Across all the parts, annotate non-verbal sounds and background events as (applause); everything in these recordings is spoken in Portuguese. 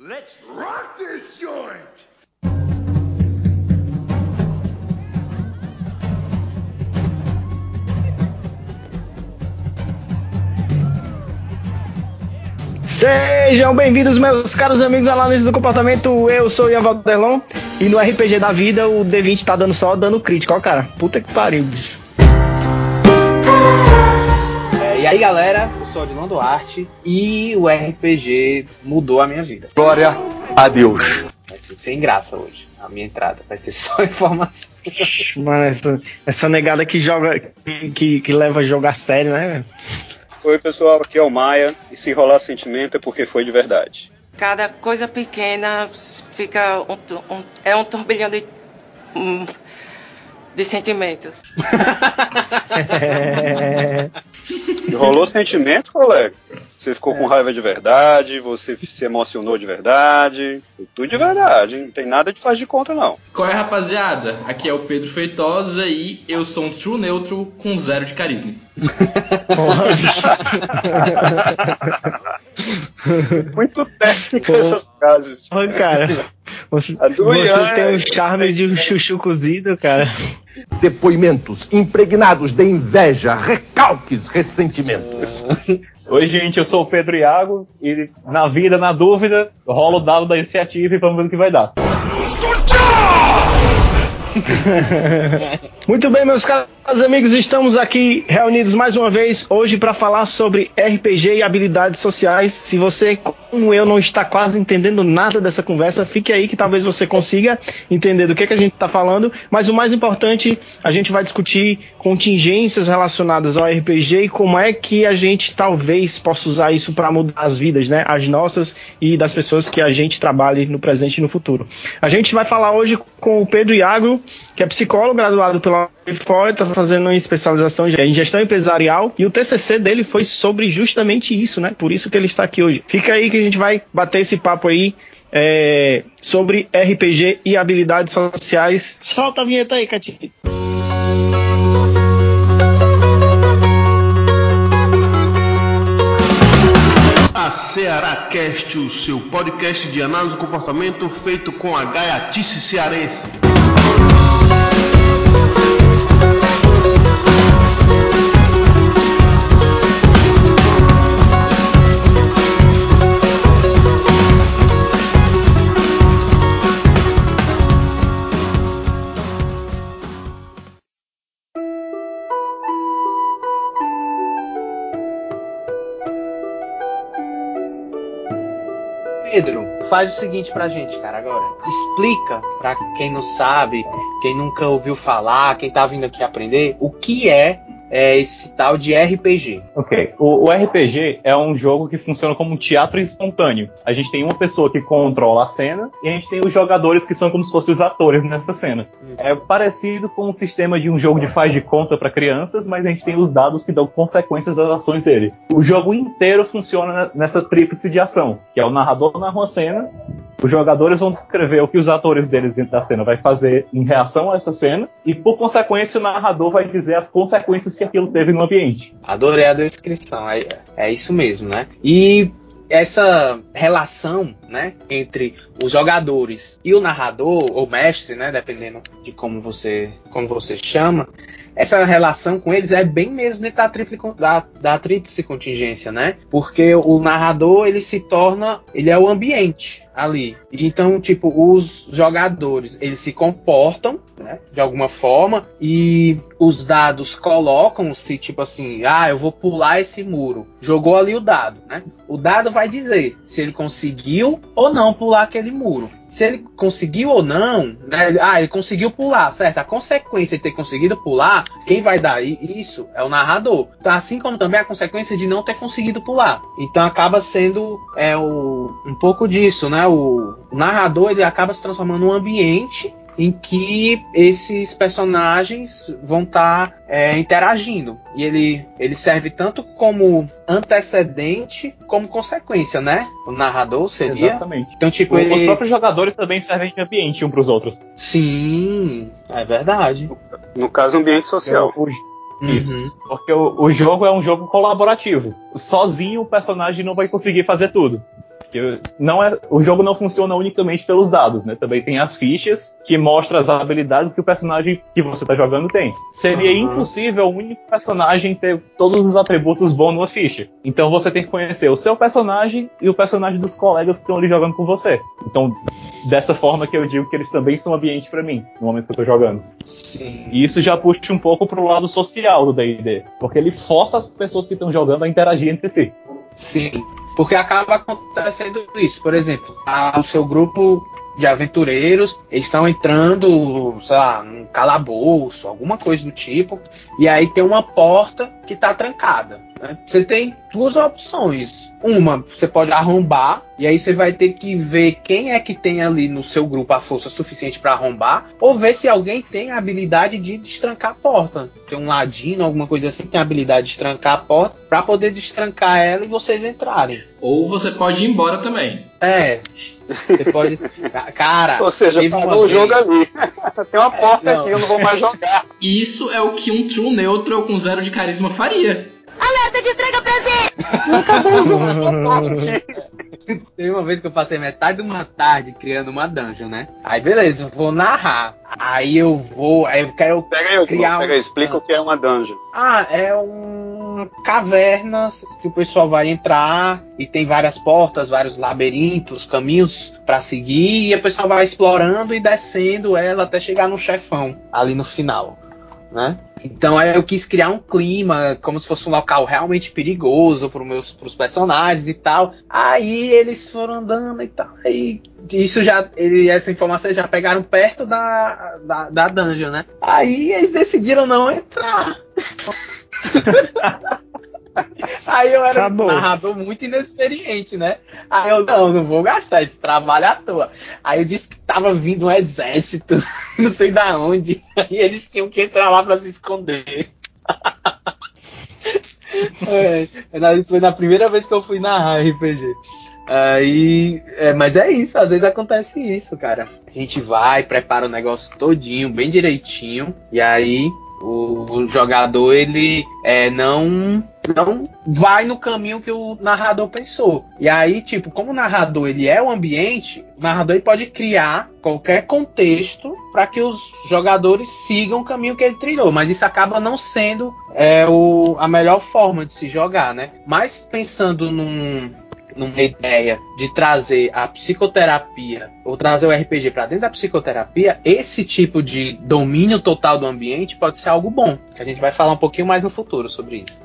Let's rock this joint! Sejam bem-vindos, meus caros amigos análises do comportamento. Eu sou o Ian Valderlon e no RPG da vida o D20 tá dando só dano crítico, ó, cara. Puta que pariu, bicho. E aí, galera, eu sou o Odilon Duarte e o RPG mudou a minha vida. Glória a Deus. Vai ser sem graça hoje. A minha entrada vai ser só (laughs) informação. Mano, essa, essa negada que joga, que, que leva a sério, né, velho? Oi, pessoal, aqui é o Maia. E se rolar sentimento é porque foi de verdade. Cada coisa pequena fica um, um- é um turbilhão de, hum, de sentimentos. (laughs) Se rolou sentimento, colega, você ficou com raiva de verdade, você se emocionou de verdade, tudo de verdade, hein? não tem nada de faz de conta, não. Qual é, rapaziada? Aqui é o Pedro Feitosa e eu sou um true neutro com zero de carisma. (laughs) Muito técnica Pô. essas frases. Cara. Você, você Ian tem é- um charme de um chuchu cozido, cara. Depoimentos impregnados de inveja, recalques, ressentimentos. Oi, gente, eu sou o Pedro Iago e na vida, na dúvida, rola o dado da iniciativa e vamos ver o que vai dar. (laughs) Muito bem, meus caros amigos, estamos aqui reunidos mais uma vez hoje para falar sobre RPG e habilidades sociais. Se você, como eu, não está quase entendendo nada dessa conversa, fique aí que talvez você consiga entender do que, que a gente está falando. Mas o mais importante, a gente vai discutir contingências relacionadas ao RPG e como é que a gente talvez possa usar isso para mudar as vidas, né? As nossas e das pessoas que a gente trabalhe no presente e no futuro. A gente vai falar hoje com o Pedro Iago, que é psicólogo graduado pela UFOI, está fazendo uma especialização em gestão empresarial e o TCC dele foi sobre justamente isso, né? Por isso que ele está aqui hoje. Fica aí que a gente vai bater esse papo aí é, sobre RPG e habilidades sociais. Solta a vinheta aí, Cati. A Ceará Cast, o seu podcast de análise do comportamento feito com a gaiatice cearense. Faz o seguinte pra gente, cara, agora. Explica pra quem não sabe, quem nunca ouviu falar, quem tá vindo aqui aprender, o que é, é, esse tal de RPG. Ok, o, o RPG é um jogo que funciona como um teatro espontâneo. A gente tem uma pessoa que controla a cena e a gente tem os jogadores que são como se fossem os atores nessa cena. É parecido com o sistema de um jogo de faz de conta para crianças, mas a gente tem os dados que dão consequências às ações dele. O jogo inteiro funciona nessa tríplice de ação, que é o narrador narra uma cena, os jogadores vão descrever o que os atores deles dentro da cena vai fazer em reação a essa cena, e por consequência o narrador vai dizer as consequências que aquilo teve no ambiente. Adorei a descrição, é, é isso mesmo, né? E essa relação, né, entre os jogadores e o narrador ou mestre, né, dependendo de como você como você chama, essa relação com eles é bem mesmo dentro da tríplice, da, da tríplice contingência, né? Porque o narrador ele se torna, ele é o ambiente ali. Então, tipo, os jogadores eles se comportam, né, de alguma forma e os dados colocam-se tipo assim, ah, eu vou pular esse muro. Jogou ali o dado, né? O dado vai dizer se ele conseguiu ou não pular aquele muro. Se ele conseguiu ou não, né? Ah, ele conseguiu pular, certo? A consequência de ter conseguido pular, quem vai dar isso é o narrador. Então, assim como também a consequência de não ter conseguido pular. Então acaba sendo é, o, um pouco disso, né? O, o narrador ele acaba se transformando num ambiente em que esses personagens vão estar interagindo. E ele, ele serve tanto como antecedente como consequência, né? O narrador seria. Exatamente. Então, tipo, O- ele. Os próprios jogadores também servem de ambiente um para os outros. Sim, é verdade. No caso, ambiente social. O- Uhum. Isso. Porque o, o jogo é um jogo colaborativo. Sozinho o personagem não vai conseguir fazer tudo. Que não é, o jogo não funciona unicamente pelos dados, né? Também tem as fichas que mostram as habilidades que o personagem que você está jogando tem. Seria Uhum. impossível o único personagem ter todos os atributos bons numa ficha. Então você tem que conhecer o seu personagem e o personagem dos colegas que estão ali jogando com você. Então, dessa forma que eu digo que eles também são ambiente para mim, no momento que eu tô jogando. Sim. E isso já puxa um pouco pro lado social do D&D, porque ele força as pessoas que estão jogando a interagir entre si. Sim, porque acaba acontecendo isso. Por exemplo, a- o seu grupo de aventureiros, estão entrando, sei lá, num calabouço, alguma coisa do tipo, e aí tem uma porta que está trancada. né? Você tem duas opções. Uma, você pode arrombar, e aí você vai ter que ver quem é que tem ali no seu grupo a força suficiente para arrombar, ou ver se alguém tem a habilidade de destrancar a porta. Tem um ladino, alguma coisa assim, tem a habilidade de destrancar a porta, para poder destrancar ela e vocês entrarem. Ou você pode ir embora também. É. Você pode. (laughs) Cara. Ou seja, uma parou o jogo ali. (laughs) Tem uma porta não. aqui, eu não vou mais jogar. Isso é o que um true neutral com zero de carisma faria. (laughs) Teve uma vez que eu passei metade de uma tarde criando uma dungeon, né? Aí beleza, eu vou narrar. Aí eu vou. Aí eu quero Pega aí, criar pega aí, um- explica o que é uma dungeon. Ah, é uma caverna que o pessoal vai entrar e tem várias portas, vários labirintos, caminhos pra seguir e o pessoal vai explorando e descendo ela até chegar no chefão ali no final, né? Então eu quis criar um clima como se fosse um local realmente perigoso para pros personagens e tal. Aí eles foram andando e tal. Aí isso já ele, essa informação já pegaram perto da, da da dungeon, né? Aí eles decidiram não entrar. (laughs) Aí eu era Acabou. um narrador muito inexperiente, né? Aí eu, não, não vou gastar esse trabalho à toa. Aí eu disse que tava vindo um exército, (laughs) não sei da onde, e eles tinham que entrar lá pra se esconder. (laughs) é, isso foi na primeira vez que eu fui narrar RPG. Aí, é, mas é isso, às vezes acontece isso, cara. A gente vai, prepara o negócio todinho, bem direitinho, e aí o, o jogador ele é, não não vai no caminho que o narrador pensou. E aí, tipo, como o narrador ele é o ambiente, o narrador ele pode criar qualquer contexto para que os jogadores sigam o caminho que ele trilhou, mas isso acaba não sendo é, o, a melhor forma de se jogar, né? Mas pensando num numa ideia de trazer a psicoterapia ou trazer o RPG para dentro da psicoterapia, esse tipo de domínio total do ambiente pode ser algo bom. Que a gente vai falar um pouquinho mais no futuro sobre isso.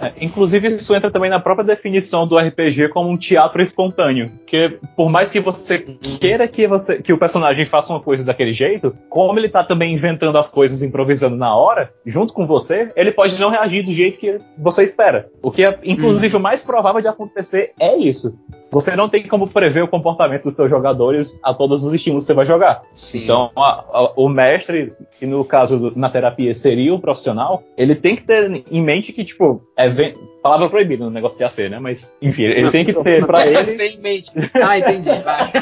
É, inclusive, isso entra também na própria definição do RPG como um teatro espontâneo. Que por mais que você queira que, você, que o personagem faça uma coisa daquele jeito, como ele tá também inventando as coisas, improvisando na hora, junto com você, ele pode não reagir do jeito que você espera. O que é, inclusive, o mais provável de acontecer é isso. Você não tem como prever o comportamento dos seus jogadores a todos os estímulos que você vai jogar. Sim. Então, a- a- o mestre, que no caso na terapia seria o profissional, ele tem que ter em mente que, tipo, é palavra proibida no negócio de AC, né? Mas, enfim, ele tem que ter pra ele. Tem em mente. Ah, entendi. Vai.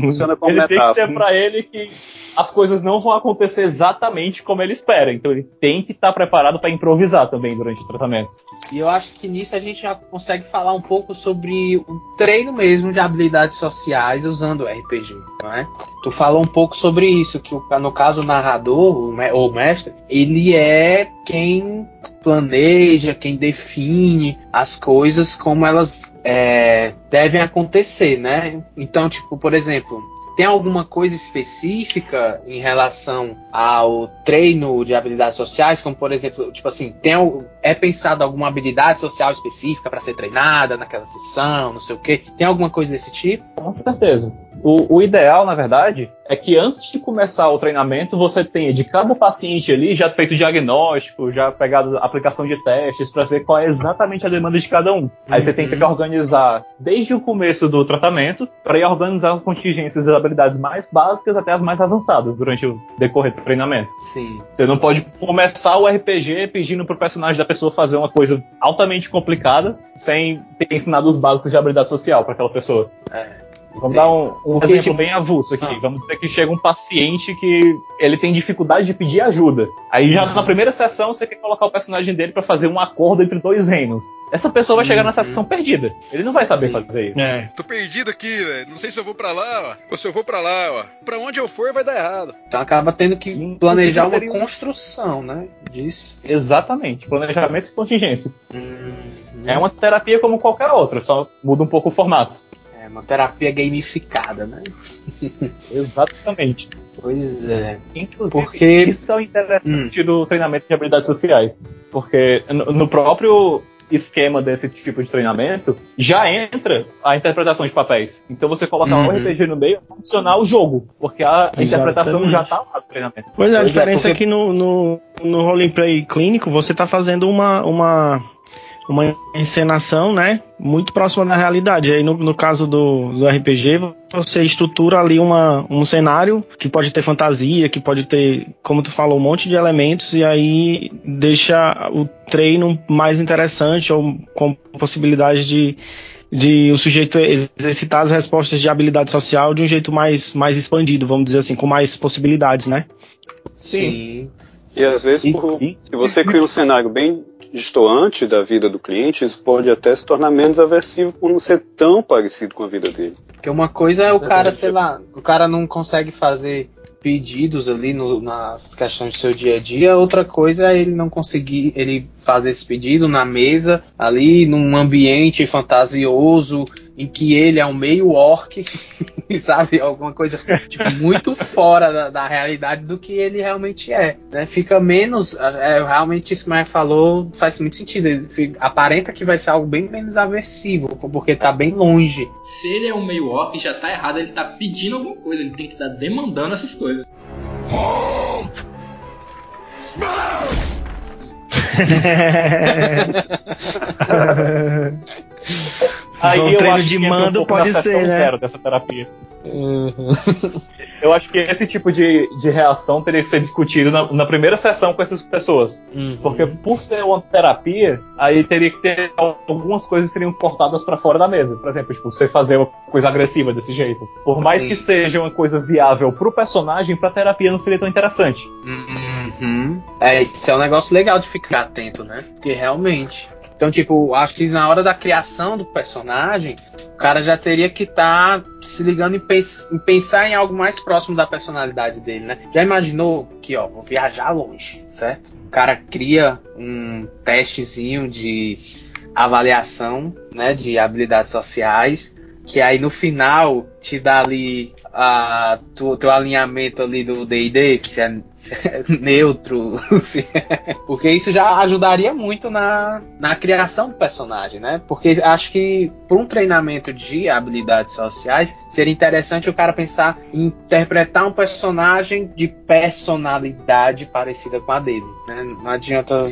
Funciona como Ele tem que metáfora. ter pra ele que as coisas não vão acontecer exatamente como ele espera. Então ele tem que estar preparado pra improvisar também durante o tratamento. E eu acho que nisso a gente já consegue falar um pouco sobre o treino mesmo de habilidades sociais usando o RPG, não é? Tu falou um pouco sobre isso, que no caso o narrador, ou o mestre, ele é quem planeja, quem define as coisas como elas é, devem acontecer, né? Então, tipo, por exemplo, tem alguma coisa específica em relação ao treino de habilidades sociais, como por exemplo, tipo assim, tem é pensado alguma habilidade social específica para ser treinada naquela sessão, não sei o quê? Tem alguma coisa desse tipo? Com certeza. O, o ideal, na verdade, é que antes de começar o treinamento, você tenha de cada paciente ali já feito diagnóstico, já pegado a aplicação de testes para ver qual é exatamente a demanda de cada um. Aí você tem que organizar desde o começo do tratamento para ir organizar as contingências das habilidades mais básicas até as mais avançadas durante o decorrer do treinamento. Sim. Você não pode começar o RPG pedindo pro personagem da pessoa fazer uma coisa altamente complicada sem ter ensinado os básicos de habilidade social para aquela pessoa. Vamos dar um, um exemplo tipo, bem avulso aqui. ah. Vamos dizer que chega um paciente que ele tem dificuldade de pedir ajuda. Aí já Uhum. na primeira sessão você quer colocar o personagem dele pra fazer um acordo entre dois reinos. Essa pessoa vai chegar na Uhum. sessão perdida. Ele não vai saber Sim. fazer isso. É. Tô perdido aqui, velho. Não sei se eu vou pra lá, ó. Ou se eu vou pra lá, ó. Pra onde eu for vai dar errado. Então acaba tendo que Sim, planejar uma seria um- construção, né? Disso. Exatamente. Planejamento e contingências. Hum, É uma terapia como qualquer outra, só muda um pouco o formato. É uma terapia gamificada, né? (laughs) Exatamente. Pois é. Inclusive, Porque- isso é o interessante do treinamento de habilidades sociais. Porque no próprio esquema desse tipo de treinamento, já entra a interpretação de papéis. Então você colocar Uhum. um RPG no meio é funcionar o jogo, porque a interpretação Exatamente. já tá lá no treinamento. Pois é, a Pois é, diferença é, porque- que no, no, no roleplay clínico você está fazendo uma, uma, uma encenação, né? Muito próxima da realidade. Aí no, no caso do, do RPG, você estrutura ali uma, um cenário que pode ter fantasia, que pode ter, como tu falou, um monte de elementos, e aí deixa o treino mais interessante ou com possibilidade de. De o sujeito exercitar as respostas de habilidade social de um jeito mais, mais expandido, vamos dizer assim, com mais possibilidades, né? Sim. E às vezes, por- se você cria um cenário bem distoante da vida do cliente, isso pode até se tornar menos aversivo por não ser tão parecido com a vida dele. Porque uma coisa é o cara, sei lá, o cara não consegue fazer pedidos ali no- nas questões do seu dia a dia, outra coisa é ele não conseguir ele fazer esse pedido na mesa, ali num ambiente fantasioso, em que ele é um meio orc, (laughs) sabe? Alguma coisa tipo, muito fora da, da realidade do que ele realmente é. Né? Fica menos. É, realmente isso que o Maia falou faz muito sentido. Ele fica- aparenta que vai ser algo bem menos aversivo, porque tá bem longe. Se ele é um meio orc, já tá errado, ele tá pedindo alguma coisa, ele tem que estar demandando essas coisas. (laughs) (laughs) Se for um treino de mando, pouco pode ser, sessão né? zero dessa terapia. (laughs) Eu acho que esse tipo de, de reação teria que ser discutido na, na primeira sessão com essas pessoas. Uhum. Porque por ser uma terapia, aí teria que ter algumas coisas que seriam cortadas pra fora da mesa. Por exemplo, tipo, você fazer uma coisa agressiva desse jeito. Por mais Sim. que seja uma coisa viável pro personagem, pra terapia não seria tão interessante. Uhum. É, isso é um negócio legal de ficar atento, né? Porque realmente. Então, tipo, acho que na hora da criação do personagem, o cara já teria que estar se ligando em, pens- em pensar em algo mais próximo da personalidade dele, né? Já imaginou que, ó, vou viajar longe, certo? O cara cria um testezinho de avaliação, né, de habilidades sociais, que aí no final te dá ali a tu, teu alinhamento ali do D&D, se é, se é (laughs) neutro, se é- porque isso já ajudaria muito na, na criação do personagem, né? Porque acho que para um treinamento de habilidades sociais seria interessante o cara pensar em interpretar um personagem de personalidade parecida com a dele, né? Não adianta,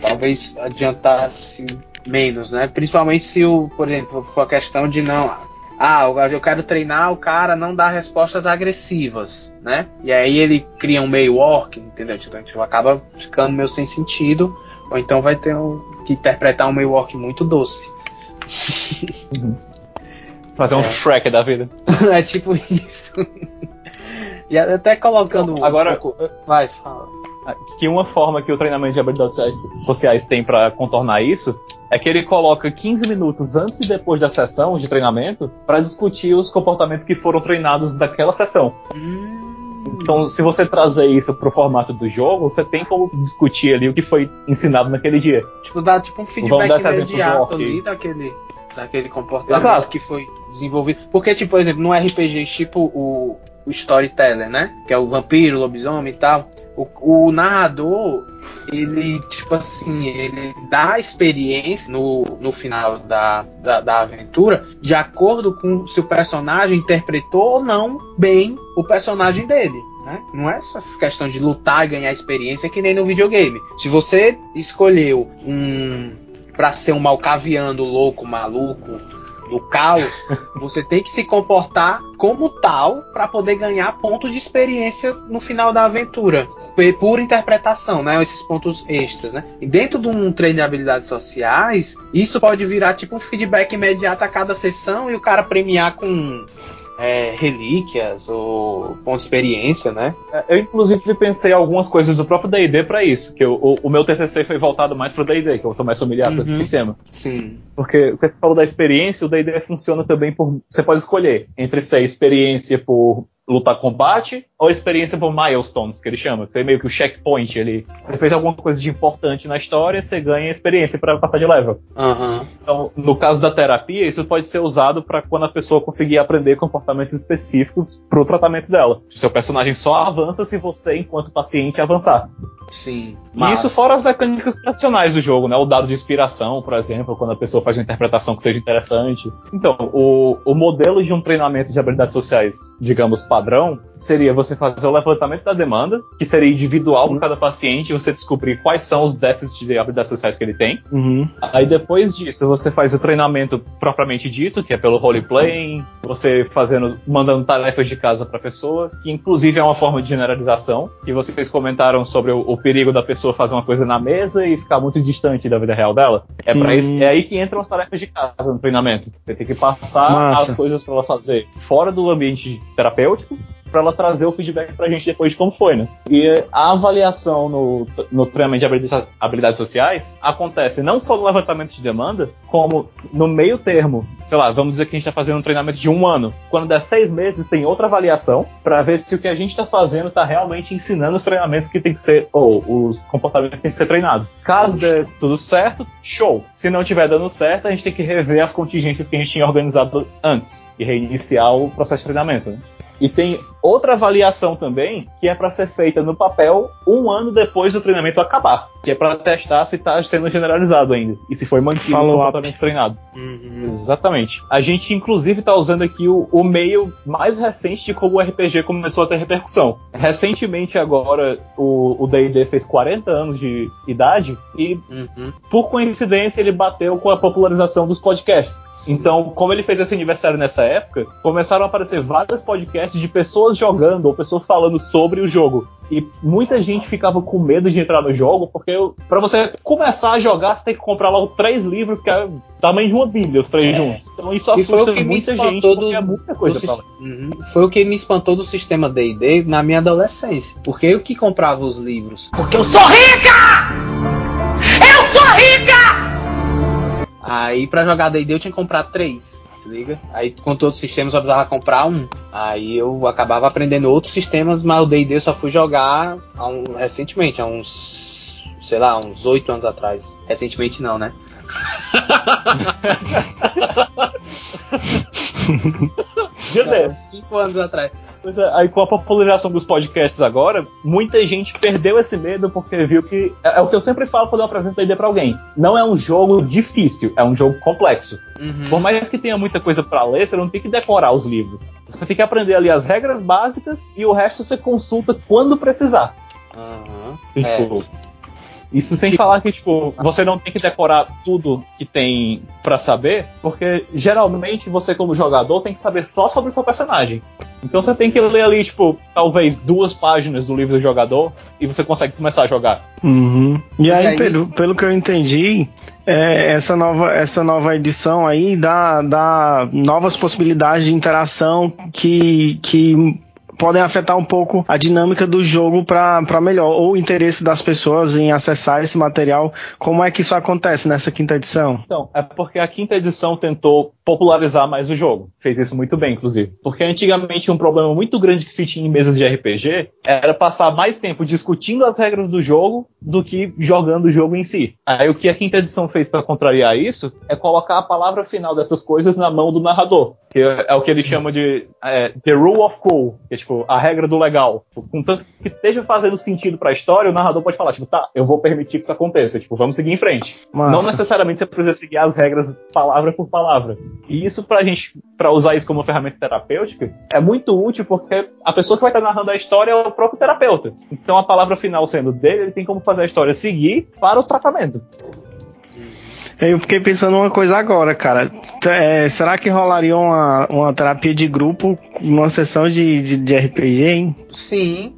talvez adiantasse menos, né? Principalmente se o, por exemplo, for a questão de não ah, eu quero treinar o cara a não dar respostas agressivas, né? E aí ele cria um meio orc, entendeu? Então tipo, acaba ficando meio sem sentido, ou então vai ter um- que interpretar um meio orc muito doce. (laughs) Fazer um É. Shrek da vida. (laughs) é tipo isso. (laughs) e até colocando. um Agora- pouco- Vai, fala. Que uma forma que o treinamento de habilidades sociais, sociais tem pra contornar isso é que ele coloca 15 minutos antes e depois da sessão de treinamento pra discutir os comportamentos que foram treinados daquela sessão. Então, se você trazer isso pro formato do jogo, você tem como discutir ali o que foi ensinado naquele dia. Tipo, dá tipo um feedback imediato ali daquele, daquele comportamento Exato. que foi desenvolvido. Porque, tipo, por exemplo, no RPG, tipo o, o Storyteller, né? Que é o vampiro, o lobisomem e tal. O, o narrador, ele, tipo assim, ele dá experiência no, no final da, da, da aventura de acordo com se o personagem interpretou ou não bem o personagem dele. Né? Não é só essa questão de lutar e ganhar experiência que nem no videogame. Se você escolheu um para ser um malcaviano louco, maluco, do caos, (laughs) você tem que se comportar como tal para poder ganhar pontos de experiência no final da aventura. Por interpretação, né? Esses pontos extras, né? E dentro de um treino de habilidades sociais, isso pode virar tipo um feedback imediato a cada sessão e o cara premiar com é, relíquias ou ponto de experiência, né? É, Eu, inclusive, pensei algumas coisas do próprio D&D pra isso, que o, o- o meu TCC foi voltado mais pro D&D, que eu sou mais familiar com esse Uhum. sistema. Sim. Porque você falou da experiência, o D&D funciona também por... Você pode escolher entre ser experiência por lutar combate ou experiência por milestones, que ele chama. Que você é meio que o checkpoint ali. Você fez alguma coisa de importante na história, você ganha experiência pra passar de level. Aham. Então, no caso da terapia, isso pode ser usado para quando a pessoa conseguir aprender comportamentos específicos para o tratamento dela. O seu personagem só avança se você, enquanto paciente, avançar. Sim. E isso fora as mecânicas tradicionais do jogo, né? O dado de inspiração, por exemplo, quando a pessoa faz uma interpretação que seja interessante. Então, o, o modelo de um treinamento de habilidades sociais, digamos, padrão, seria você fazer o levantamento da demanda, que seria individual para cada paciente, você descobrir quais são os déficits de habilidades sociais que ele tem. Uhum. Aí depois disso, você faz o treinamento propriamente dito, que é pelo roleplaying, você fazendo, mandando tarefas de casa para a pessoa, que inclusive é uma forma de generalização, que vocês comentaram sobre o, o perigo da pessoa fazer uma coisa na mesa e ficar muito distante da vida real dela. É, pra Hum. isso, é aí que entram as tarefas de casa no treinamento. Você tem que passar Massa. as coisas para ela fazer fora do ambiente terapêutico, para ela trazer o feedback pra gente depois de como foi, né? E a avaliação no, no treinamento de habilidades, sociais acontece não só no levantamento de demanda, como no meio termo. Sei lá, vamos dizer que a gente tá fazendo um treinamento de um ano. Quando der seis meses, tem outra avaliação para ver se o que a gente tá fazendo tá realmente ensinando os treinamentos que tem que ser, ou os comportamentos que tem que ser treinados. Caso dê tudo certo, show. Se não tiver dando certo, a gente tem que rever as contingências que a gente tinha organizado antes e reiniciar o processo de treinamento. Né? E tem outra avaliação também, que é para ser feita no papel um ano depois do treinamento acabar, que é para testar se está sendo generalizado ainda e se foi mantido os comportamentos treinados. Uhum. Exatamente. A gente, inclusive, está usando aqui o, o meio mais recente de como o RPG começou a ter repercussão. Recentemente, agora, o o D&D fez 40 anos de idade e, Uhum. por coincidência, ele bateu com a popularização dos podcasts. Então, como ele fez esse aniversário nessa época, começaram a aparecer vários podcasts de pessoas jogando ou pessoas falando sobre o jogo. E muita gente ficava com medo de entrar no jogo, porque para você começar a jogar, você tem que comprar logo três livros, que é o tamanho de uma bíblia, os três É. juntos. Então isso foi o assusta que me muita gente, espantou porque do- é muita coisa do pra Uhum. Foi o que me espantou do sistema D&D na minha adolescência. Porque eu que comprava os livros. Porque eu sou rica! Eu sou rica! Aí pra jogar D&D eu tinha que comprar três. Se liga? Aí com todos os sistemas eu precisava comprar um. Aí eu acabava aprendendo outros sistemas, mas o D&D eu só fui jogar um- recentemente, há uns, sei lá, uns oito anos atrás. Recentemente não, né? (laughs) Desse. Cinco anos atrás. Pois é, aí com a popularização dos podcasts agora, muita gente perdeu esse medo porque viu que. É, é o que eu sempre falo quando eu apresento a ideia pra alguém. Não é um jogo difícil, é um jogo complexo. Uhum. Por mais que tenha muita coisa pra ler, você não tem que decorar os livros. Você tem que aprender ali as regras básicas e o resto você consulta quando precisar. Aham. E, É. tipo, Isso sem falar que, tipo, você não tem que decorar tudo que tem pra saber, porque geralmente você, como jogador, tem que saber só sobre o seu personagem. Então você tem que ler ali, tipo, talvez duas páginas do livro do jogador e você consegue começar a jogar. Uhum. E aí, É pelo, pelo que eu entendi, é, essa, nova, essa nova edição aí dá, dá novas possibilidades de interação que, que podem afetar um pouco a dinâmica do jogo para melhor, ou o interesse das pessoas em acessar esse material. Como é que isso acontece nessa quinta edição? Então, é porque a quinta edição tentou popularizar mais o jogo. Fez isso muito bem, inclusive. Porque antigamente um problema muito grande que se tinha em mesas de RPG era passar mais tempo discutindo as regras do jogo do que jogando o jogo em si. Aí o que a quinta edição fez para contrariar isso é colocar a palavra final dessas coisas na mão do narrador. Que é o que ele chama de é, The Rule of Cool, que é tipo a regra do legal. Contanto que esteja fazendo sentido pra história, o narrador pode falar, tipo, tá, eu vou permitir que isso aconteça. Tipo, vamos seguir em frente. Massa. Não necessariamente você precisa seguir as regras palavra por palavra. E isso pra gente, pra usar isso como ferramenta terapêutica, é muito útil porque a pessoa que vai estar narrando a história é o próprio terapeuta. Então a palavra final sendo dele, ele tem como fazer a história seguir para o tratamento. Eu fiquei pensando uma coisa agora, cara. É, será que rolaria uma, uma terapia de grupo numa sessão de, de, de RPG, hein? Sim.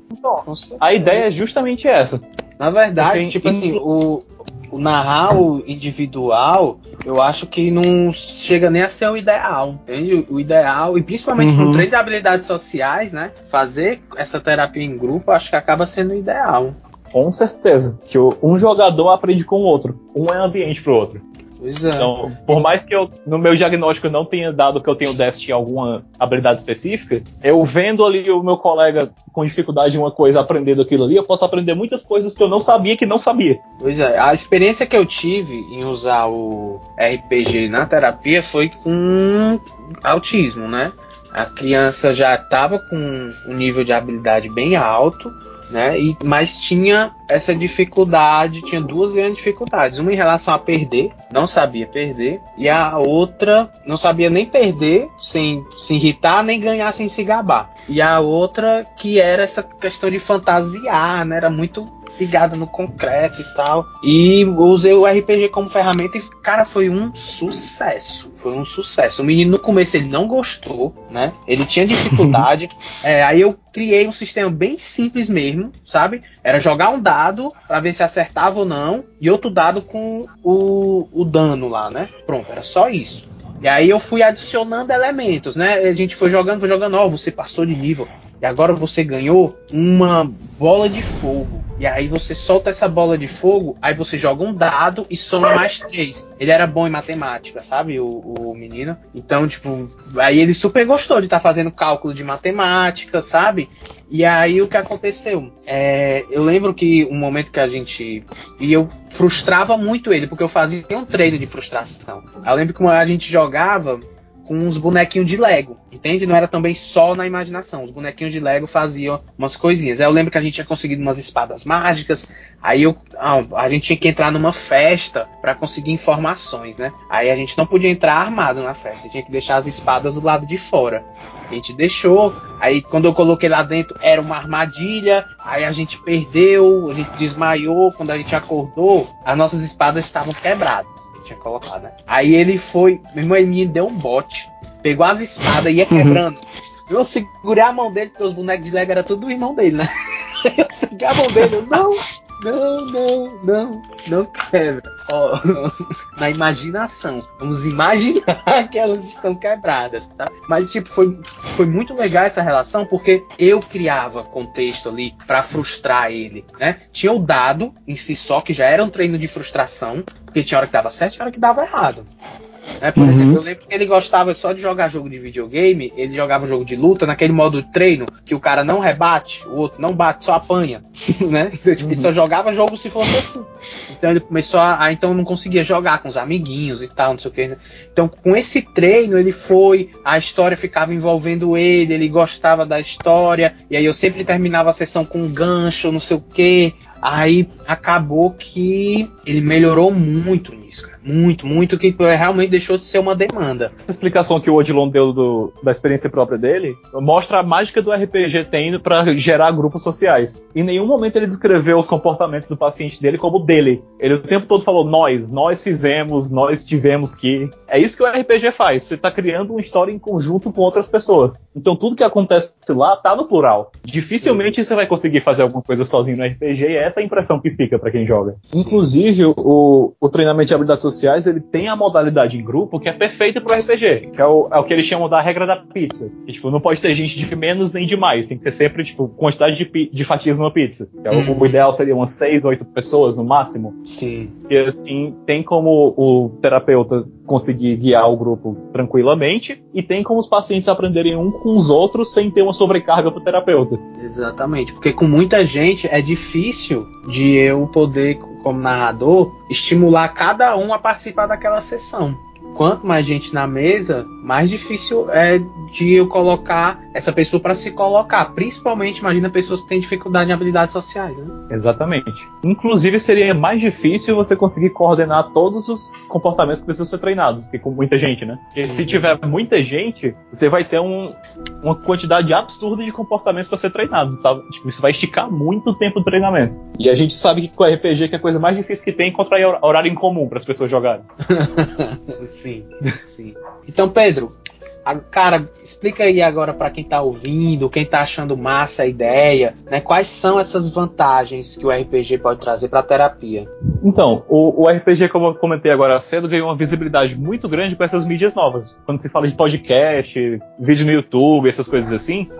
A ideia é justamente essa. Na verdade, Porque, tipo assim, o, o narrar o individual, eu acho que não chega nem a ser o ideal, entende? O ideal, e principalmente Uhum. com treino de habilidades sociais, né? Fazer essa terapia em grupo, acho que acaba sendo o ideal. Com certeza. Que o- um jogador aprende com o outro. Um é ambiente pro outro. Pois é. Então, por mais que eu, no meu diagnóstico, não tenha dado que eu tenho déficit em alguma habilidade específica, eu vendo ali o meu colega com dificuldade em uma coisa aprendendo aquilo ali, eu posso aprender muitas coisas que eu não sabia que não sabia. Pois é, a experiência que eu tive em usar o RPG na terapia foi com autismo, né? A criança já estava com um nível de habilidade bem alto, né? E, mas tinha essa dificuldade, tinha duas grandes dificuldades. Uma em relação a perder, não sabia perder, e a outra não sabia nem perder sem se irritar, nem ganhar sem se gabar. E a outra que era essa questão de fantasiar, né? Era muito ligada no concreto e tal. E usei o RPG como ferramenta e, cara, foi um sucesso. Foi um sucesso. O menino no começo ele não gostou, né? Ele tinha (laughs) dificuldade. É, aí eu criei um sistema bem simples mesmo, sabe? Era jogar um dado pra ver se acertava ou não, e outro dado com o, o dano lá, né? Pronto, era só isso. E aí eu fui adicionando elementos, né? A gente foi jogando, foi jogando, ó, você passou de nível. E agora você ganhou uma bola de fogo. E aí você solta essa bola de fogo, aí você joga um dado e soma mais três. Ele era bom em matemática, sabe? O, o menino. Então, tipo, aí ele super gostou de estar fazendo cálculo de matemática, sabe? E aí o que aconteceu? É, eu lembro que um momento que a gente. E eu frustrava muito ele, porque eu fazia um treino de frustração. Eu lembro que a gente jogava com uns bonequinhos de Lego, entende? Não era também só na imaginação. Os bonequinhos de Lego faziam umas coisinhas. Eu lembro que a gente tinha conseguido umas espadas mágicas. Aí eu, a gente tinha que entrar numa festa para conseguir informações, né? Aí a gente não podia entrar armado na festa, tinha que deixar as espadas do lado de fora. A gente deixou. Aí quando eu coloquei lá dentro era uma armadilha. Aí a gente perdeu, a gente desmaiou. Quando a gente acordou, as nossas espadas estavam quebradas. Tinha colocado, né? Aí ele foi, meu irmão, ele me deu um bote, pegou as espadas e ia quebrando. Eu segurei a mão dele, porque os bonecos de Lego era tudo do irmão dele, né? (laughs) Eu segurei a mão dele, eu, não, não, não, não, não quebra. Ó, (laughs) na imaginação. Vamos imaginar (laughs) que elas estão quebradas, tá? Mas, tipo, foi, foi muito legal essa relação porque eu criava contexto ali pra frustrar ele, né? Tinha o dado em si só, que já era um treino de frustração, porque tinha hora que dava certo e hora que dava errado. Né? Por Uhum. exemplo, eu lembro que ele gostava só de jogar jogo de videogame, ele jogava jogo de luta naquele modo de treino que o cara não rebate, o outro não bate, só apanha, (laughs) né? Então, tipo, ele só jogava jogo se fosse assim. Então ele começou a, a- então não conseguia jogar com os amiguinhos e tal, não sei o que. né? Então com esse treino ele foi, a história ficava envolvendo ele, ele gostava da história, e aí eu sempre terminava a sessão com um gancho, não sei o que. Aí acabou que ele melhorou muito nisso, cara. Muito, muito, que realmente deixou de ser uma demanda. Essa explicação que o Odilon deu do- da experiência própria dele mostra a mágica do RPG tendo para gerar grupos sociais. Em nenhum momento ele descreveu os comportamentos do paciente dele como dele. Ele o tempo todo falou nós, nós fizemos, nós tivemos que. É isso que o RPG faz. Você tá criando uma história em conjunto com outras pessoas. Então tudo que acontece lá tá no plural. Dificilmente você vai conseguir fazer alguma coisa sozinho no RPG e é essa a impressão que fica para quem joga. Inclusive, o, o treinamento de habilidades sociais ele tem a modalidade em grupo que é perfeita pro RPG, que é o, é o que eles chamam da regra da pizza. Que, tipo, não pode ter gente de menos nem de mais, tem que ser sempre tipo quantidade de, de fatias numa pizza. Que é o- Uhum. O, ideal seria umas 6, 8 pessoas no máximo. Sim. E assim, tem como o terapeuta conseguir guiar o grupo tranquilamente e tem como os pacientes aprenderem um com os outros sem ter uma sobrecarga pro terapeuta. Exatamente, porque com muita gente é difícil de eu poder, como narrador, estimular cada um a participar daquela sessão. Quanto mais gente na mesa, mais difícil é de eu colocar essa pessoa para se colocar. Principalmente, imagina pessoas que têm dificuldade em habilidades sociais. Né? Exatamente. Inclusive, seria mais difícil você conseguir coordenar todos os comportamentos que precisam ser treinados, que com muita gente, né? Porque se tiver muita gente, você vai ter um- uma quantidade absurda de comportamentos para ser treinados, sabe? Tipo, isso vai esticar muito o tempo do treinamento. E a gente sabe que com o RPG que a coisa mais difícil que tem é encontrar hor- horário em comum para as pessoas jogarem. sim, (laughs) sim. Então, Pedro, A- Cara, explica aí agora pra quem tá ouvindo, quem tá achando massa a ideia, né? Quais são essas vantagens que o RPG pode trazer pra terapia? Então, o, o RPG, como eu comentei agora cedo, ganhou uma visibilidade muito grande com essas mídias novas. Quando se fala de podcast, vídeo no YouTube, essas coisas assim,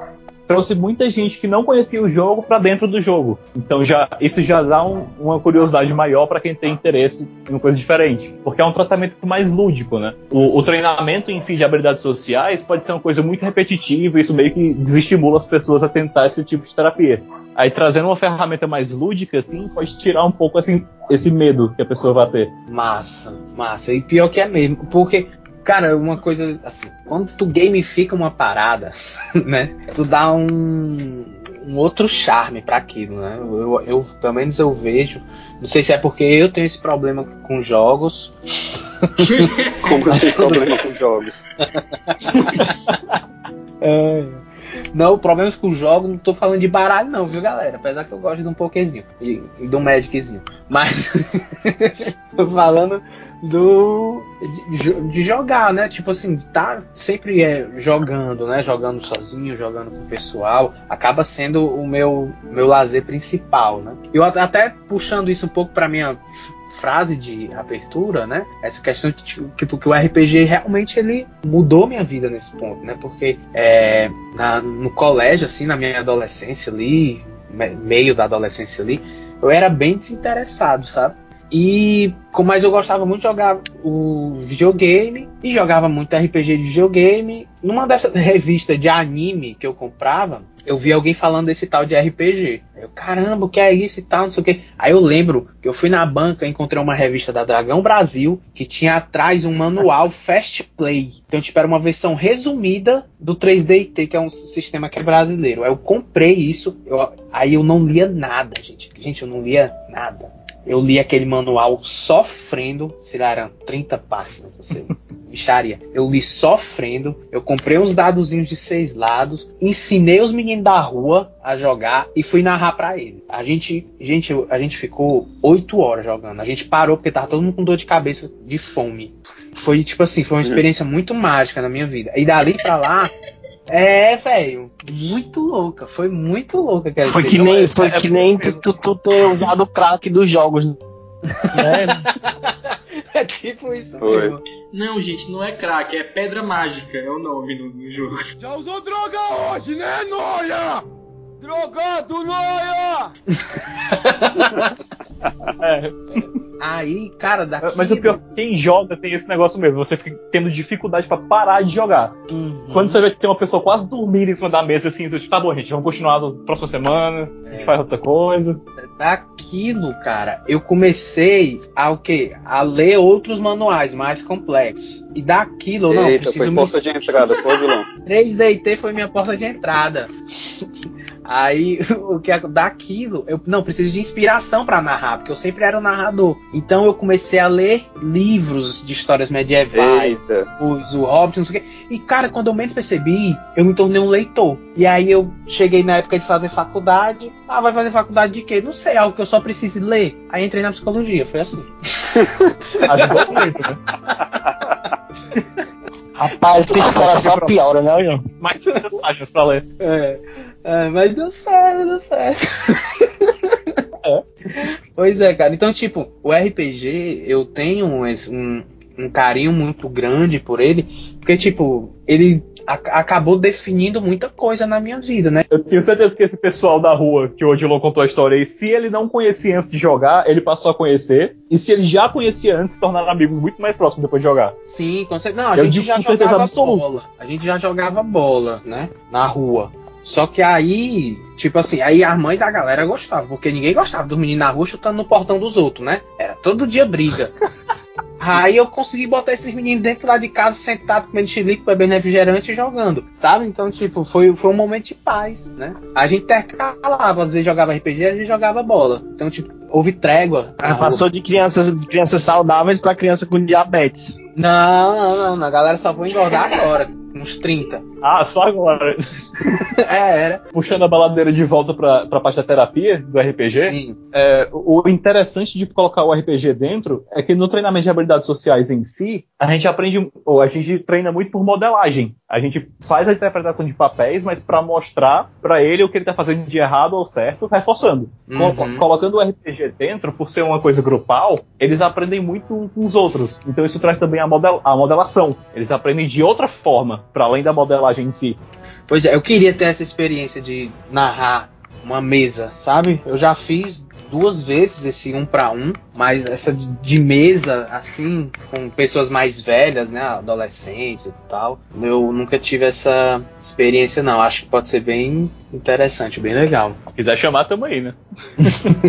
trouxe muita gente que não conhecia o jogo pra dentro do jogo. Então já isso já dá um- uma curiosidade maior pra quem tem interesse em uma coisa diferente, porque é um tratamento mais lúdico, né? O, o treinamento em si de habilidades sociais pode ser uma coisa muito repetitiva, isso meio que desestimula as pessoas a tentar esse tipo de terapia. Aí trazendo uma ferramenta mais lúdica, assim, pode tirar um pouco assim, esse medo que a pessoa vai ter. Massa, massa. E pior que é mesmo, porque, cara, uma coisa assim, quando tu gamifica uma parada, (laughs) né? Tu dá um, um outro charme pra aquilo, né? Eu, eu, pelo menos eu vejo. Não sei se é porque eu tenho esse problema com jogos. (laughs) Como eu tenho problema com jogos. (laughs) É. Não, o problema é com jogos, não tô falando de baralho, não, viu, galera? Apesar que eu gosto de um pokézinho e, e de um magiczinho. Mas tô falando do de, de jogar, né? Tipo assim, tá sempre é jogando, né? Jogando sozinho, jogando com o pessoal, acaba sendo o meu meu lazer principal, né? Eu at- até puxando isso um pouco para minha frase de abertura, né? Essa questão de tipo, que porque o RPG realmente ele mudou minha vida nesse ponto, né? Porque é, na- no colégio, assim, na minha adolescência ali, me- meio da adolescência ali, eu era bem desinteressado, sabe? E com- mas eu gostava muito de jogar o videogame e jogava muito RPG de videogame. Numa dessas (laughs) revistas de anime que eu comprava, eu vi alguém falando desse tal de RPG. Eu, caramba, o que é isso e tal, não sei o que. Aí eu lembro que eu fui na banca e encontrei uma revista da Dragão Brasil que tinha atrás um manual (laughs) Fast Play. Então, tipo, era uma versão resumida do 3DT, que é um sistema que é brasileiro. Aí eu comprei isso, eu- aí eu não lia nada, gente. Gente, eu não lia nada. Eu li aquele manual sofrendo, sei lá, eram 30 páginas, não sei. (laughs) Bicharia. Eu li sofrendo, eu comprei uns dadozinhos de seis lados, ensinei os meninos da rua a jogar e fui narrar pra eles. A gente, gente, a gente ficou oito horas jogando. A gente parou porque tava todo mundo com dor de cabeça de fome. Foi tipo assim, foi uma experiência muito mágica na minha vida. E dali pra lá, é, velho, muito louca. Foi muito louca aquela Foi que nem, foi que nem tu, tu, tu ter usado o crack dos jogos. Né? É (laughs) tipo isso Foi. mesmo. Não, gente, não é crack, é pedra mágica, é o nome no, no jogo. Já usou droga hoje, né, Noia? Drogado, Noia! (laughs) É, Aí, cara, daqui. mas o pior, quem joga tem esse negócio mesmo. Você fica tendo dificuldade pra parar de jogar. Uhum. Quando você vê que tem uma pessoa quase dormindo em cima da mesa, assim, você tipo, tá bom, gente, vamos continuar na próxima semana, a gente faz outra coisa. daquilo, cara, eu comecei a o quê? A ler outros manuais mais complexos. E daquilo, eu não, Eita, preciso foi me porta de entrada, foi, vilão? (laughs) 3DT foi minha porta de entrada. Aí, (laughs) o que é daquilo, eu não preciso de inspiração pra narrar, porque eu sempre era o narrador. Então eu comecei a ler livros de histórias medievais, Eita. os o Hobbit, não sei o quê. E cara, quando eu menos percebi, eu me tornei um leitor. E aí eu cheguei na época de fazer faculdade. Ah, vai fazer faculdade de quê? Não sei, algo que eu só preciso ler. Aí entrei na psicologia, foi assim. (laughs) Ajudou muito, né? (laughs) Rapaz, esse cara só piora, né, João? Mais de 500 páginas pra ler. É, é, mas deu certo, deu certo. É. Pois é, cara. Então, tipo, o RPG, eu tenho um, um, um carinho muito grande por ele, porque, tipo, ele acabou definindo muita coisa na minha vida, né? Eu tenho certeza que esse pessoal da rua que o Odilon contou a história aí, se ele não conhecia antes de jogar, ele passou a conhecer. E se ele já conhecia antes, se tornaram amigos muito mais próximos depois de jogar. Sim, com certeza. Não, a Eu gente digo já jogava absoluta. bola. A gente já jogava bola, né? Na rua. Só que aí, tipo assim, aí a mãe da galera gostava, porque ninguém gostava do menino na rua chutando no portão dos outros, né? Era todo dia briga. (laughs) Aí eu consegui botar esses meninos dentro lá de casa, sentado, comendo chilique, bebendo refrigerante e jogando, sabe? Então, tipo, foi, foi um momento de paz, né? A gente intercalava, às vezes jogava RPG, às vezes jogava bola. Então, tipo, houve trégua. Ah, passou de crianças, de crianças saudáveis pra criança com diabetes. Não, não, não, a galera só vou engordar agora. uns 30. Ah, só agora. (laughs) é, era. Puxando a baladeira de volta pra, pra parte da terapia do RPG, Sim. é, o interessante de colocar o RPG dentro é que no treinamento de habilidades sociais em si, a gente aprende, ou a gente treina muito por modelagem. A gente faz a interpretação de papéis, mas pra mostrar pra ele o que ele tá fazendo de errado ou certo, reforçando. Uhum. colocando o RPG dentro, por ser uma coisa grupal, eles aprendem muito com os outros. Então isso traz também a, a modelação. Eles aprendem de outra forma, pra além da modelagem em si. Pois é, eu queria ter essa experiência de narrar uma mesa, sabe? Eu já fiz duas vezes esse um pra um, mas essa de, de mesa, assim, com pessoas mais velhas, né? Adolescentes e tal. Eu nunca tive essa experiência, não. Acho que pode ser bem interessante, bem legal. Se quiser chamar, tamo aí, né? (laughs)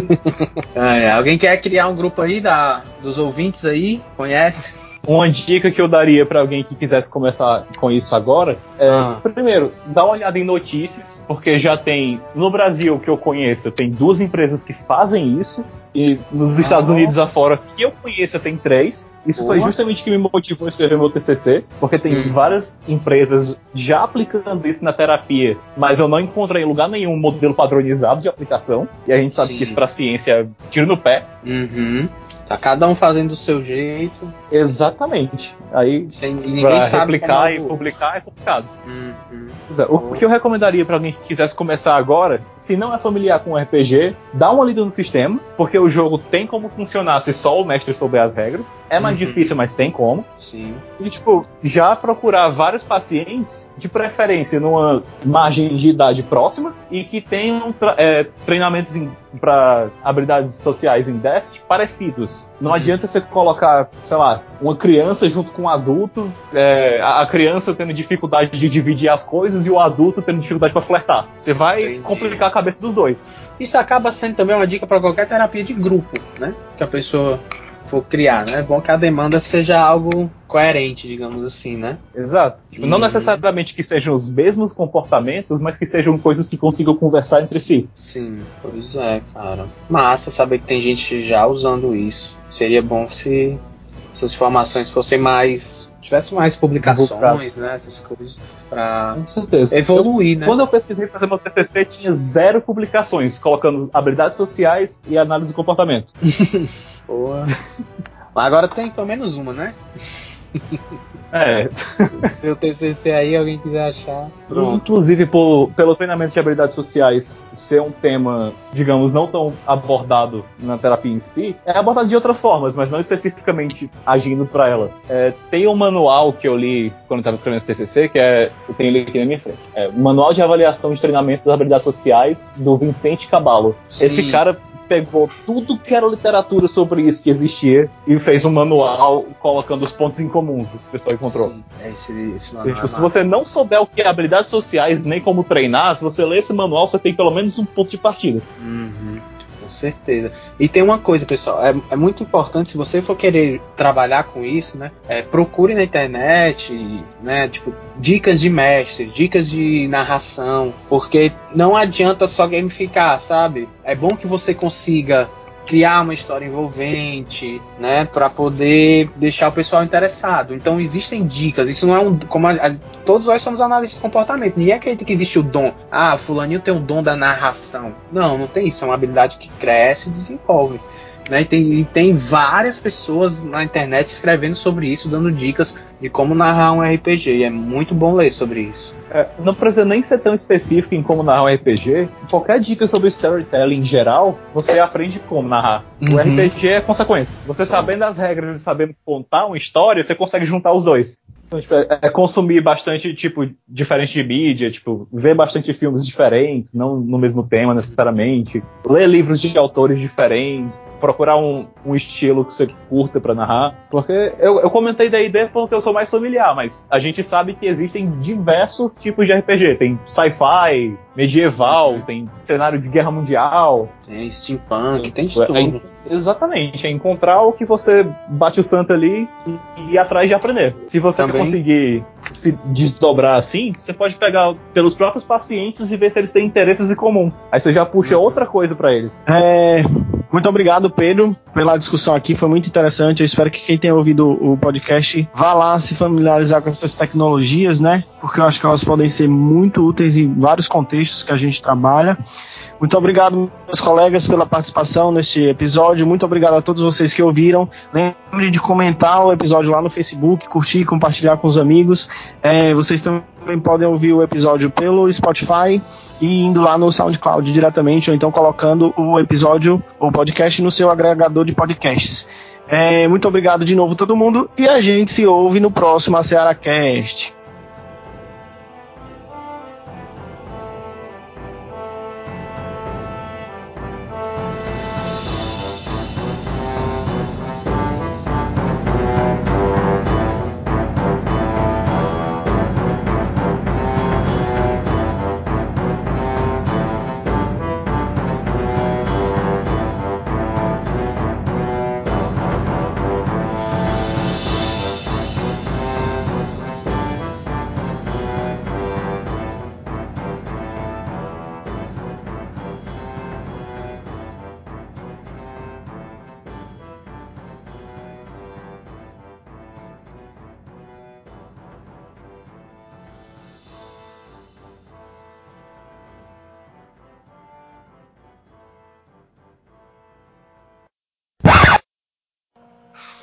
É, alguém quer criar um grupo aí da, dos ouvintes aí? Conhece? Uma dica que eu daria pra alguém que quisesse começar com isso agora é, Ah. primeiro, dá uma olhada em notícias, porque já tem, no Brasil que eu conheço, tem duas empresas que fazem isso, e nos Estados Ah. Unidos afora, que eu conheço, tem três. Isso foi Boa. justamente o que me motivou a escrever meu TCC, porque tem Hum. várias empresas já aplicando isso na terapia, mas eu não encontrei em lugar nenhum um modelo padronizado de aplicação, e a gente sabe Sim. que isso pra ciência é tiro no pé. Uhum. Tá cada um fazendo do seu jeito, Exatamente. Aí sem, ninguém pra sabe replicar é e o publicar é complicado. Uhum. Pois é, o que eu recomendaria pra alguém que quisesse começar agora, se não é familiar com RPG, dá uma lida no sistema, porque o jogo tem como funcionar se só o mestre souber as regras. É mais Uhum. difícil, mas tem como. Sim. E, tipo, já procurar vários pacientes, de preferência numa margem de idade próxima, e que tenham é, treinamentos para habilidades sociais em déficit parecidos. Não adianta você colocar, sei lá, uma criança junto com um adulto, é, a a criança tendo dificuldade de dividir as coisas e o adulto tendo dificuldade para flertar. Você vai Entendi. complicar a cabeça dos dois. Isso acaba sendo também uma dica para qualquer terapia de grupo, né? Que a pessoa for criar, né? É bom que a demanda seja algo coerente, digamos assim, né? Exato. Tipo, Não Uhum. necessariamente que sejam os mesmos comportamentos, mas que sejam coisas que consigam conversar entre si. Sim, pois é, cara. Massa saber que tem gente já usando isso. Seria bom se essas informações fossem mais. tivesse mais publicações, né? Essas coisas. Certeza. evoluir, né? Quando eu pesquisei para fazer meu TCC, tinha zero publicações, colocando habilidades sociais e análise de comportamento. (laughs) Boa. Mas agora tem pelo menos uma, né? É, Se o TCC aí, alguém quiser achar. Pronto. inclusive por- pelo treinamento de habilidades sociais ser um tema, digamos, não tão abordado na terapia em si, é abordado de outras formas, mas não especificamente agindo para ela. É, tem um manual que eu li quando estava escrevendo esse TCC, que é, eu tenho ele aqui na minha frente, é o Manual de Avaliação de Treinamento das Habilidades Sociais do Vincente Caballo. Esse cara pegou tudo que era literatura sobre isso que existia e fez um manual colocando os pontos em comuns que o pessoal encontrou. Sim, é esse, esse manual tipo, é se você não souber o que é habilidades sociais nem como treinar, se você ler esse manual, você tem pelo menos um ponto de partida. Uhum, com certeza. E tem uma coisa, pessoal, é, é muito importante, se você for querer trabalhar com isso, né? é, procure na internet, né? Tipo, dicas de mestre, dicas de narração, porque não adianta só gamificar, sabe? É bom que você consiga criar uma história envolvente, né, para poder deixar o pessoal interessado. Então existem dicas. Isso não é um como a- a- todos nós somos analistas de comportamento. Ninguém acredita que existe o dom. Ah, fulaninho tem o dom da narração. Não, não tem isso. É uma habilidade que cresce e desenvolve. Né? E, tem, e tem várias pessoas na internet escrevendo sobre isso, dando dicas de como narrar um RPG. E é muito bom ler sobre isso. É, não precisa nem ser tão específico em como narrar um RPG. Qualquer dica sobre storytelling em geral, você aprende como narrar. O Uhum. RPG é consequência. Você sabendo as regras e sabendo contar uma história, você consegue juntar os dois. Tipo, é, é consumir bastante, tipo, diferente de mídia, tipo, ver bastante filmes diferentes, não no mesmo tema necessariamente, ler livros de autores diferentes, procurar um, um estilo que você curta pra narrar. Porque eu, eu comentei da ideia porque eu sou mais familiar, mas a gente sabe que existem diversos tipos de RPG. Tem sci-fi, medieval, tem cenário de guerra mundial. Tem steampunk, tem de É, tudo. Exatamente, é encontrar o que você bate o santo ali e ir atrás de aprender. Se você Também. conseguir se desdobrar assim, você pode pegar pelos próprios pacientes e ver se eles têm interesses em comum. Aí você já puxa Uhum. outra coisa pra eles. É, Muito obrigado, Pedro, pela discussão aqui. Foi muito interessante. Eu espero que quem tenha ouvido o podcast vá lá se familiarizar com essas tecnologias, né? Porque eu acho que elas podem ser muito úteis em vários contextos que a gente trabalha. Muito obrigado, meus colegas, pela participação neste episódio. Muito obrigado a todos vocês que ouviram. Lembre de comentar o episódio lá no Facebook, curtir, compartilhar com os amigos. É, vocês também podem ouvir o episódio pelo Spotify e indo lá no SoundCloud diretamente, ou então colocando o episódio, o podcast, no seu agregador de podcasts. É, muito obrigado de novo todo mundo e a gente se ouve no próximo AcearaCast.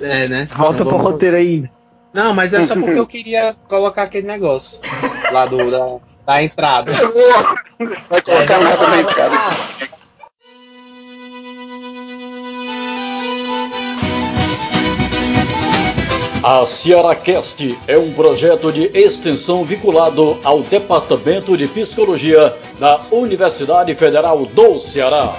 É, né? Volta Então pro vamos- roteiro aí. Não, mas é só porque eu queria colocar aquele negócio lá do, da, da entrada. Vai colocar nada na entrada. A CearaCast é um projeto de extensão vinculado ao Departamento de Psicologia da Universidade Federal do Ceará.